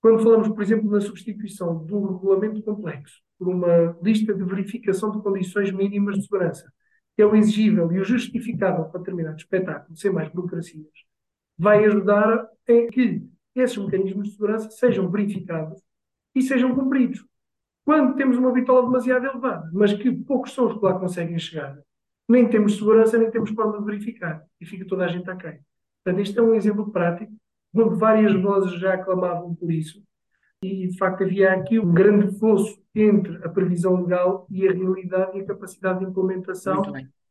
C: quando falamos, por exemplo, na substituição do regulamento complexo por uma lista de verificação de condições mínimas de segurança, que é o exigível e o justificável para determinado espetáculo, sem mais burocracias, vai ajudar em que esses mecanismos de segurança sejam verificados e sejam cumpridos. Quando temos uma bitola demasiado elevada, mas que poucos são os que lá conseguem chegar, nem temos segurança, nem temos forma de verificar, e fica toda a gente a quem. Portanto, este é um exemplo prático, onde várias vozes já clamavam por isso, e de facto havia aqui um grande fosso entre a previsão legal e a realidade e a capacidade de implementação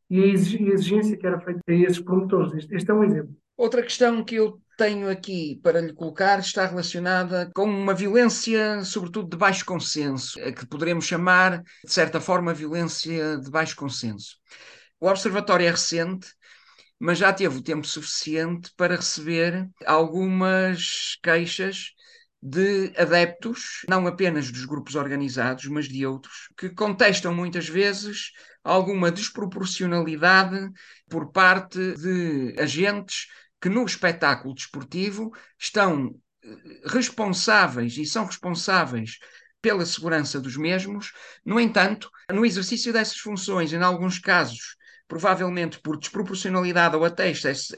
C: e a exigência que era feita a esses promotores. Este, este é um exemplo.
B: Outra questão que eu tenho aqui para lhe colocar está relacionada com uma violência, sobretudo de baixo consenso, que poderemos chamar, de certa forma, violência de baixo consenso. O Observatório é recente, mas já teve o tempo suficiente para receber algumas queixas de adeptos, não apenas dos grupos organizados, mas de outros, que contestam muitas vezes alguma desproporcionalidade por parte de agentes que no espetáculo desportivo estão eh, responsáveis e são responsáveis pela segurança dos mesmos. No entanto, no exercício dessas funções, em alguns casos, provavelmente por desproporcionalidade ou até excesso,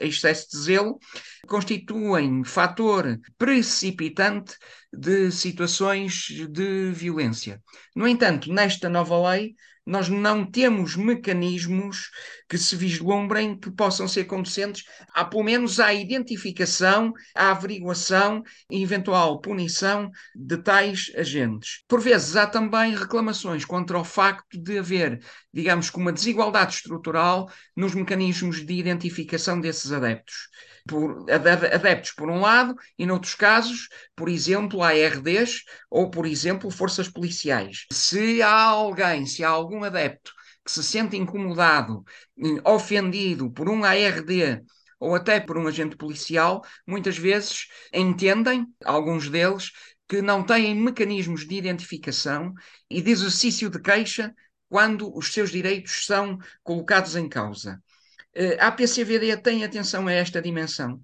B: de zelo, constituem fator precipitante de situações de violência. No entanto, nesta nova lei, nós não temos mecanismos que se vislumbrem que possam ser conducentes, a, pelo menos à identificação, à averiguação e eventual punição de tais agentes. Por vezes há também reclamações contra o facto de haver, digamos uma desigualdade estrutural nos mecanismos de identificação desses adeptos por adeptos por um lado e noutros casos, por exemplo, ARDs ou, por exemplo, forças policiais. Se há alguém, se há algum adepto que se sente incomodado, ofendido por um ARD ou até por um agente policial, muitas vezes entendem, alguns deles, que não têm mecanismos de identificação e de exercício de queixa quando os seus direitos são colocados em causa. Eh, a PCVD tem atenção a esta dimensão?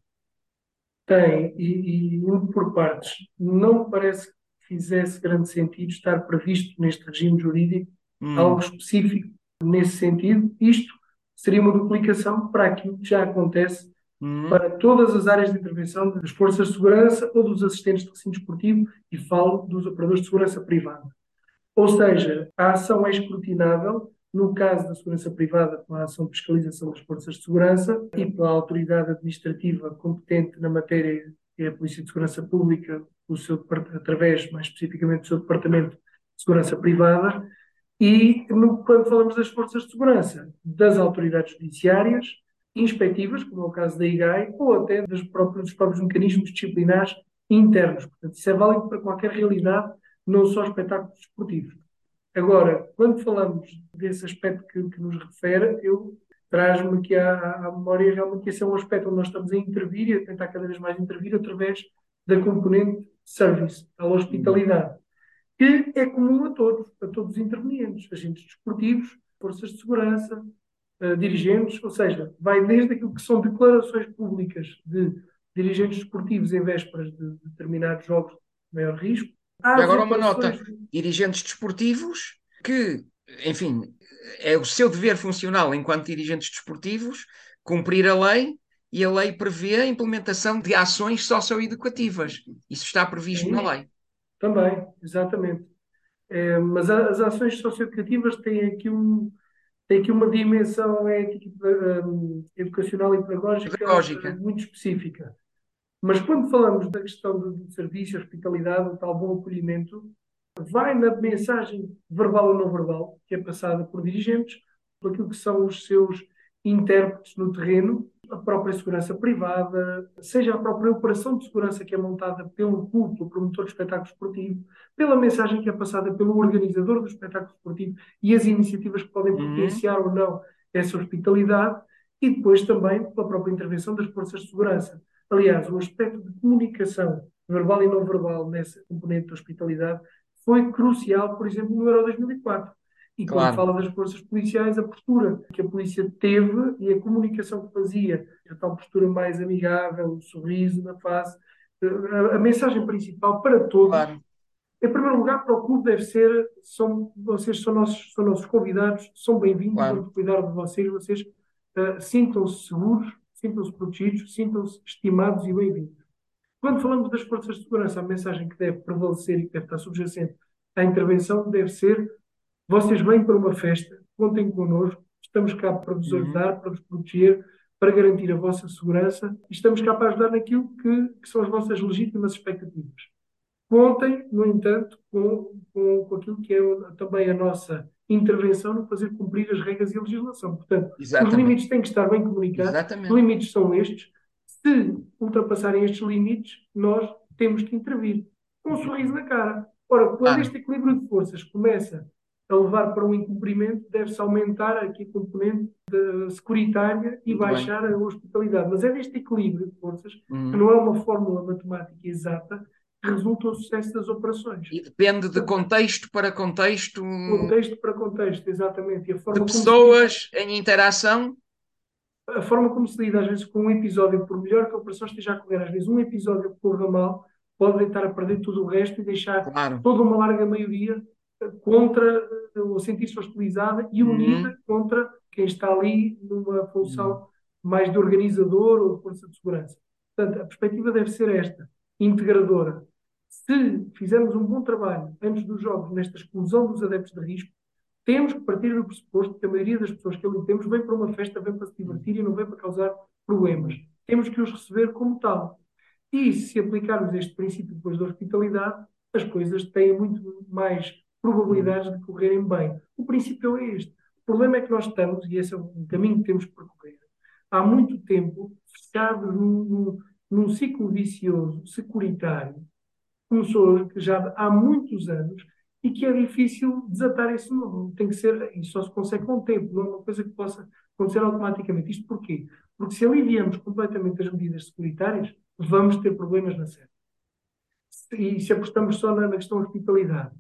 C: Tem, e, e indo por partes. Não me parece que fizesse grande sentido estar previsto neste regime jurídico hum. algo específico nesse sentido. Isto seria uma duplicação para aquilo que já acontece hum. para todas as áreas de intervenção das forças de segurança ou dos assistentes de recinto esportivo e falo dos operadores de segurança privada. Ou seja, a ação é escrutinável no caso da segurança privada, pela ação de fiscalização das forças de segurança e pela autoridade administrativa competente na matéria, que é a Polícia de Segurança Pública, o seu, através, mais especificamente, do seu Departamento de Segurança Privada, e no, quando falamos das forças de segurança, das autoridades judiciárias, inspectivas, como é o caso da IGAI, ou até dos próprios, dos próprios mecanismos disciplinares internos. Portanto, isso é válido para qualquer realidade, não só espetáculos esportivos. Agora, quando falamos desse aspecto que, que nos refere, eu traz-me aqui à, à, memória realmente que esse é um aspecto onde nós estamos a intervir e a tentar cada vez mais intervir através da componente service, a hospitalidade, que é comum a todos, a todos os intervenientes, agentes desportivos, forças de segurança, uh, dirigentes, ou seja, vai desde aquilo que são declarações públicas de dirigentes desportivos em vésperas de determinados jogos de maior risco,
B: e agora uma nota: dirigentes desportivos que, enfim, é o seu dever funcional enquanto dirigentes desportivos cumprir a lei e a lei prevê a implementação de ações socioeducativas. Isso está previsto Sim, na lei.
C: Também, exatamente. É, mas as ações socioeducativas têm aqui, um, têm aqui uma dimensão ética, um, educacional e pedagógica, pedagógica, muito específica. Mas quando falamos da questão do, serviço, hospitalidade, o tal bom acolhimento, vai na mensagem verbal ou não verbal, que é passada por dirigentes, por aquilo que são os seus intérpretes no terreno, a própria segurança privada, seja a própria operação de segurança que é montada pelo culto, o promotor do espetáculo esportivo, pela mensagem que é passada pelo organizador do espetáculo esportivo e as iniciativas que podem uhum. potenciar ou não essa hospitalidade, e depois também pela própria intervenção das forças de segurança. Aliás, o aspecto de comunicação verbal e não verbal nessa componente da hospitalidade foi crucial, por exemplo, no Euro 2004. E quando claro. fala das forças policiais, a postura que a polícia teve e a comunicação que fazia, a tal postura mais amigável, o sorriso na face, a, a mensagem principal para todos, claro. em primeiro lugar, para o clube deve ser: são, vocês são nossos, são nossos convidados, são bem-vindos, claro. vamos cuidar de vocês, vocês uh, sintam-se seguros sintam-se protegidos, sintam-se estimados e bem-vindos. Quando falamos das forças de segurança, a mensagem que deve prevalecer e que deve estar subjacente à intervenção deve ser: vocês vêm para uma festa, contem connosco, estamos cá para vos uhum. ajudar, uhum. para vos proteger, para garantir a vossa segurança e estamos cá para ajudar naquilo que, que são as vossas legítimas expectativas. Contem, no entanto, com, com, com aquilo que é também a nossa intervenção no fazer cumprir as regras e a legislação. Portanto, Exatamente. os limites têm que estar bem comunicados. Exatamente. Os limites são estes. Se ultrapassarem estes limites, nós temos que intervir. Com um sorriso na cara. Ora, quando este equilíbrio de forças começa a levar para um incumprimento, deve-se aumentar aqui a componente securitária e Muito baixar bem. a hospitalidade. Mas é deste equilíbrio de forças, que não é uma fórmula matemática exata, resulta o sucesso das operações.
B: E depende de contexto para contexto.
C: Contexto para contexto, exatamente. E
B: a forma de pessoas se... em interação.
C: A forma como se lida, às vezes, com um episódio, por melhor que a operação esteja a correr, às vezes um episódio que corra mal, pode estar a perder tudo o resto e deixar claro. toda uma larga maioria contra, ou sentir-se hostilizada e unida uhum. contra quem está ali numa função uhum. mais de organizador ou de força de segurança. Portanto, a perspectiva deve ser esta, integradora. Se fizermos um bom trabalho antes dos jogos nesta exclusão dos adeptos de risco, temos que partir do pressuposto que a maioria das pessoas que ali temos vem para uma festa, vem para se divertir e não vem para causar problemas. Temos que os receber como tal. E se aplicarmos este princípio depois da hospitalidade, as coisas têm muito mais probabilidades de correrem bem. O princípio é este. O problema é que nós estamos, e esse é o caminho que temos que percorrer, há muito tempo fechados num, num, num ciclo vicioso, securitário, começou já há muitos anos e que é difícil desatar esse novo. Tem que ser, e só se consegue com o tempo, não é uma coisa que possa acontecer automaticamente. Isto porquê? Porque se aliviamos completamente as medidas securitárias, vamos ter problemas na série. E se apostamos só na, na questão da hospitalidade,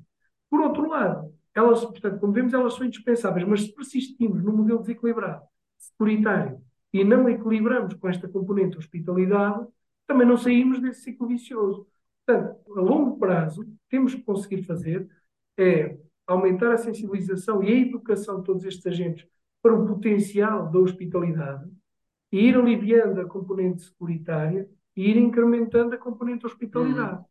C: por outro lado, elas, portanto, como vemos, elas são indispensáveis, mas se persistimos num modelo desequilibrado, securitário, e não equilibramos com esta componente hospitalidade, também não saímos desse ciclo vicioso. Portanto, a longo prazo, temos que conseguir fazer é aumentar a sensibilização e a educação de todos estes agentes para o potencial da hospitalidade e ir aliviando a componente securitária e ir incrementando a componente hospitalidade. Hum.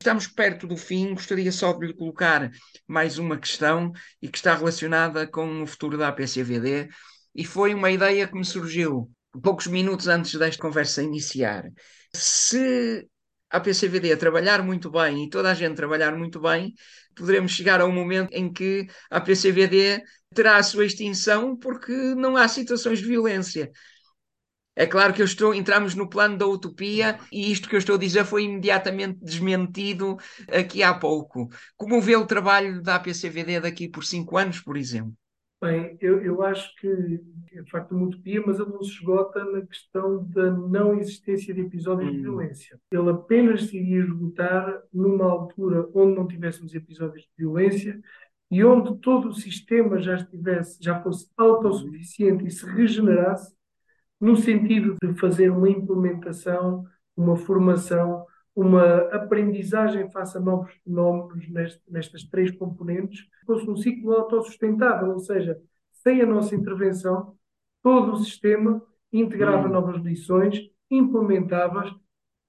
B: Estamos perto do fim, gostaria só de lhe colocar mais uma questão e que está relacionada com o futuro da APCVD e foi uma ideia que me surgiu poucos minutos antes desta conversa iniciar. Se a PCVD trabalhar muito bem e toda a gente trabalhar muito bem, poderemos chegar a um momento em que a PCVD terá a sua extinção porque não há situações de violência. É claro que eu estou, entramos no plano da utopia e isto que eu estou a dizer foi imediatamente desmentido aqui há pouco. Como vê o trabalho da APCVD daqui por cinco anos, por exemplo?
C: Bem, eu, eu acho que é de facto uma utopia, mas ele não se esgota na questão da não existência de episódios hum. de violência. Ele apenas se iria esgotar numa altura onde não tivéssemos episódios de violência e onde todo o sistema já estivesse, já fosse autossuficiente e se regenerasse no sentido de fazer uma implementação, uma formação, uma aprendizagem face a novos fenómenos nestas três componentes, fosse um ciclo autossustentável, ou seja, sem a nossa intervenção, todo o sistema integrava hum. novas lições, implementava-as,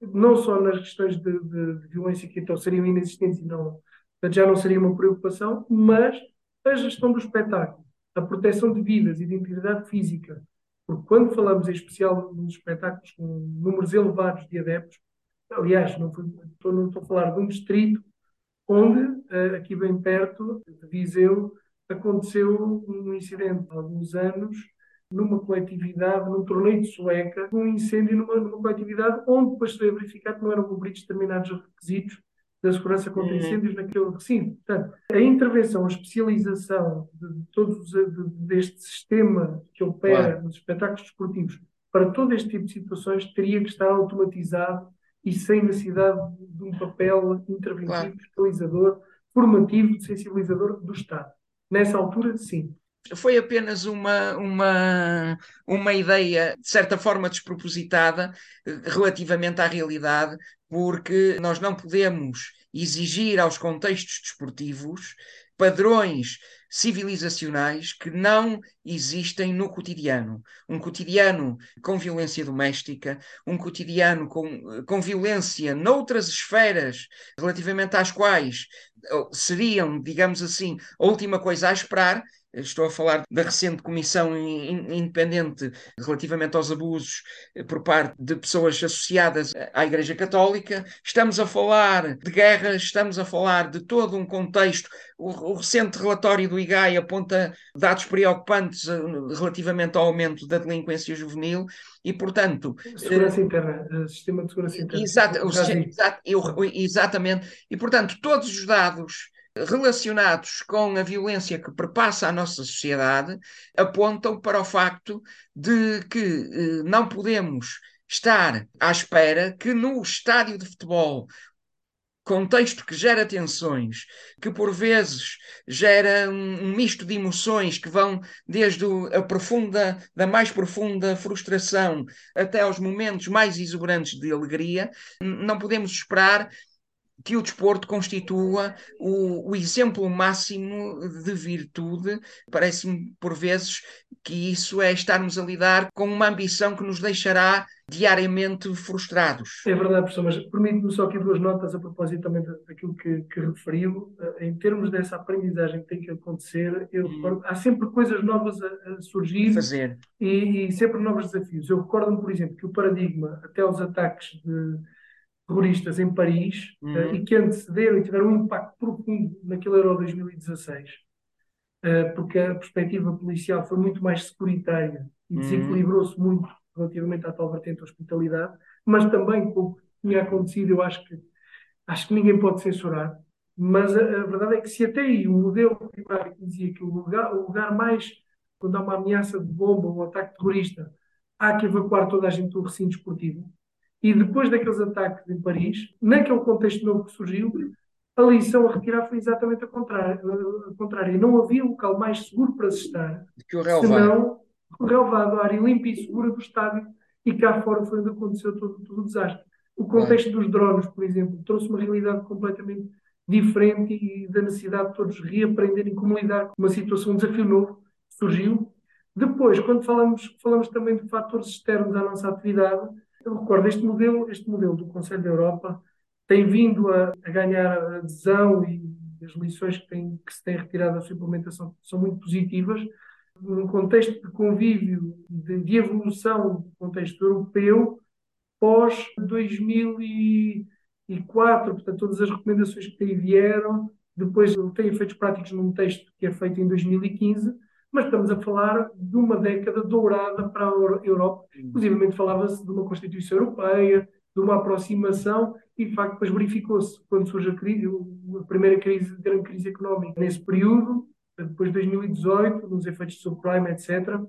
C: não só nas questões de, de, de, violência que então seriam inexistentes e não, já não seria uma preocupação, mas a gestão do espetáculo, a proteção de vidas e de integridade física, porque quando falamos em especial nos espetáculos com números elevados de adeptos, aliás, não, foi, estou, não estou a falar de um distrito onde, eh, aqui bem perto de Viseu, aconteceu um incidente há alguns anos numa coletividade, num torneio de sueca, um incêndio numa, numa coletividade onde depois se veio verificar que não eram cumpridos determinados requisitos da segurança contra uhum. incêndios naquele recinto. Portanto, a intervenção, a especialização de todos de, deste sistema que opera nos espetáculos desportivos para todo este tipo de situações teria que estar automatizado e sem necessidade de um papel interventivo, claro. fiscalizador, formativo, sensibilizador do Estado. Nessa altura, sim.
B: Foi apenas uma, uma, uma ideia, de certa forma, despropositada eh, relativamente à realidade, porque nós não podemos exigir aos contextos desportivos padrões civilizacionais que não existem no cotidiano. Um cotidiano com violência doméstica, um cotidiano com, com violência noutras esferas relativamente às quais seriam, digamos assim, a última coisa a esperar Estou a falar da recente comissão independente relativamente aos abusos eh, por parte de pessoas associadas à Igreja Católica. Estamos a falar de guerras, estamos a falar de todo um contexto. O, recente relatório do IGAI aponta dados preocupantes eh, relativamente ao aumento da delinquência juvenil e, portanto.
C: Segurança interna, sistema de segurança interna.
B: Exato, exatamente. E, portanto, todos os dados relacionados com a violência que perpassa a nossa sociedade apontam para o facto de que eh, não podemos estar à espera que no estádio de futebol contexto que gera tensões, que por vezes gera um, um misto de emoções que vão desde a profunda, da mais profunda frustração até aos momentos mais exuberantes de alegria, não podemos esperar que o desporto constitua o, o exemplo máximo de virtude. Parece-me, por vezes, que isso é estarmos a lidar com uma ambição que nos deixará diariamente frustrados.
C: É verdade, professor, mas permite-me só aqui duas notas a propósito também daquilo que, que referiu. Eh, em termos dessa aprendizagem que tem que acontecer, eu hum. recordo, há sempre coisas novas a, a surgir
B: Fazer.
C: E, e sempre novos desafios. Eu recordo-me, por exemplo, que o paradigma, até os ataques de terroristas em Paris eh, uhum. uh, e que antecederam e tiveram um impacto profundo naquele Euro 2016, uh, porque a perspectiva policial foi muito mais securitária e uhum. desequilibrou-se muito relativamente à tal vertente da hospitalidade, mas também com o que tinha acontecido, eu acho que, acho que ninguém pode censurar. Mas a, a verdade é que se até aí o modelo primário dizia que o lugar, o lugar mais, quando há uma ameaça de bomba ou um ataque terrorista, há que evacuar toda a gente do recinto esportivo, e depois daqueles ataques em Paris, naquele contexto novo que surgiu, a lição a retirar foi exatamente a contrária. A contrária. Não havia local mais seguro para se estar,
B: que o
C: senão o relevado, a área limpa e segura do estádio, e cá fora foi onde aconteceu todo, todo o desastre. O contexto dos drones, por exemplo, trouxe uma realidade completamente diferente e da necessidade de todos reaprenderem como lidar com uma situação, um desafio novo que surgiu. Depois, quando falamos, falamos também de fatores externos à nossa atividade, eu recordo, este modelo, este modelo do Conselho da Europa tem vindo a, a ganhar adesão e as lições que, tem, que se têm retirado da sua implementação são muito positivas. Num contexto de convívio, de, de evolução do contexto europeu, pós 2004, portanto, todas as recomendações que aí vieram, depois têm efeitos práticos num texto que é feito em 2015, mas estamos a falar de uma década dourada para a Europa. Inclusive, falava-se de uma Constituição Europeia, de uma aproximação, e de facto depois verificou-se, quando surge a, crise, a primeira crise, grande crise económica, nesse período, depois de 2018, nos efeitos de subprime, etc.,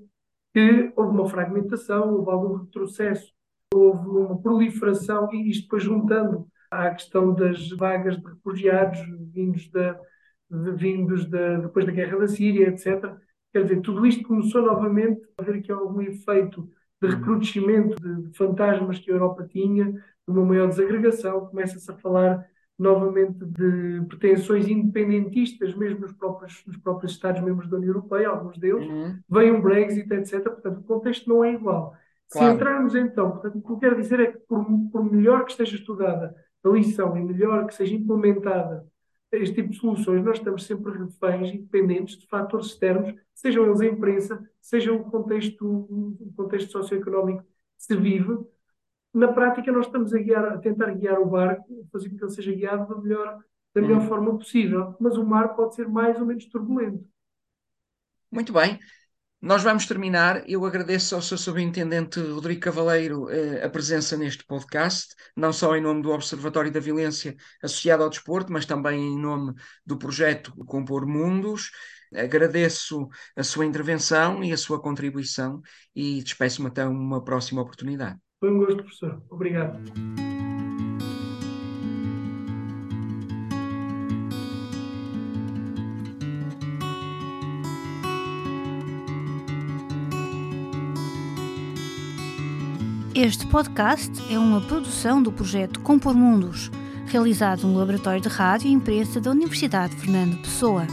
C: que houve uma fragmentação, houve algum retrocesso, houve uma proliferação, e isto depois juntando à questão das vagas de refugiados vindos, da, vindos da, depois da guerra da Síria, etc., Quer dizer, tudo isto começou novamente a haver aqui algum efeito de recrudescimento de fantasmas que a Europa tinha, de uma maior desagregação, começa-se a falar novamente de pretensões independentistas, mesmo nos próprios, nos próprios Estados-membros da União Europeia, alguns deles, uhum. vem um Brexit, etc. Portanto, o contexto não é igual. Claro. Se entrarmos então, portanto, o que eu quero dizer é que, por, por melhor que esteja estudada a lição e melhor que seja implementada este tipo de soluções, nós estamos sempre reféns e dependentes de fatores externos, sejam eles a imprensa, seja o contexto, o contexto socioeconómico que se vive. Na prática, nós estamos a, guiar, a tentar guiar o barco, fazer com que ele seja guiado da melhor, da melhor hum. forma possível, mas o mar pode ser mais ou menos turbulento.
B: Muito bem. Nós vamos terminar. Eu agradeço ao Sr. Subintendente Rodrigo Cavaleiro eh, a presença neste podcast, não só em nome do Observatório da Violência associado ao desporto, mas também em nome do projeto Compor Mundos. Agradeço a sua intervenção e a sua contribuição e despeço-me até uma próxima oportunidade.
C: Foi um gosto, professor. Obrigado.
A: Este podcast é uma produção do projeto Compor Mundos, realizado no Laboratório de Rádio e Imprensa da Universidade Fernando Pessoa.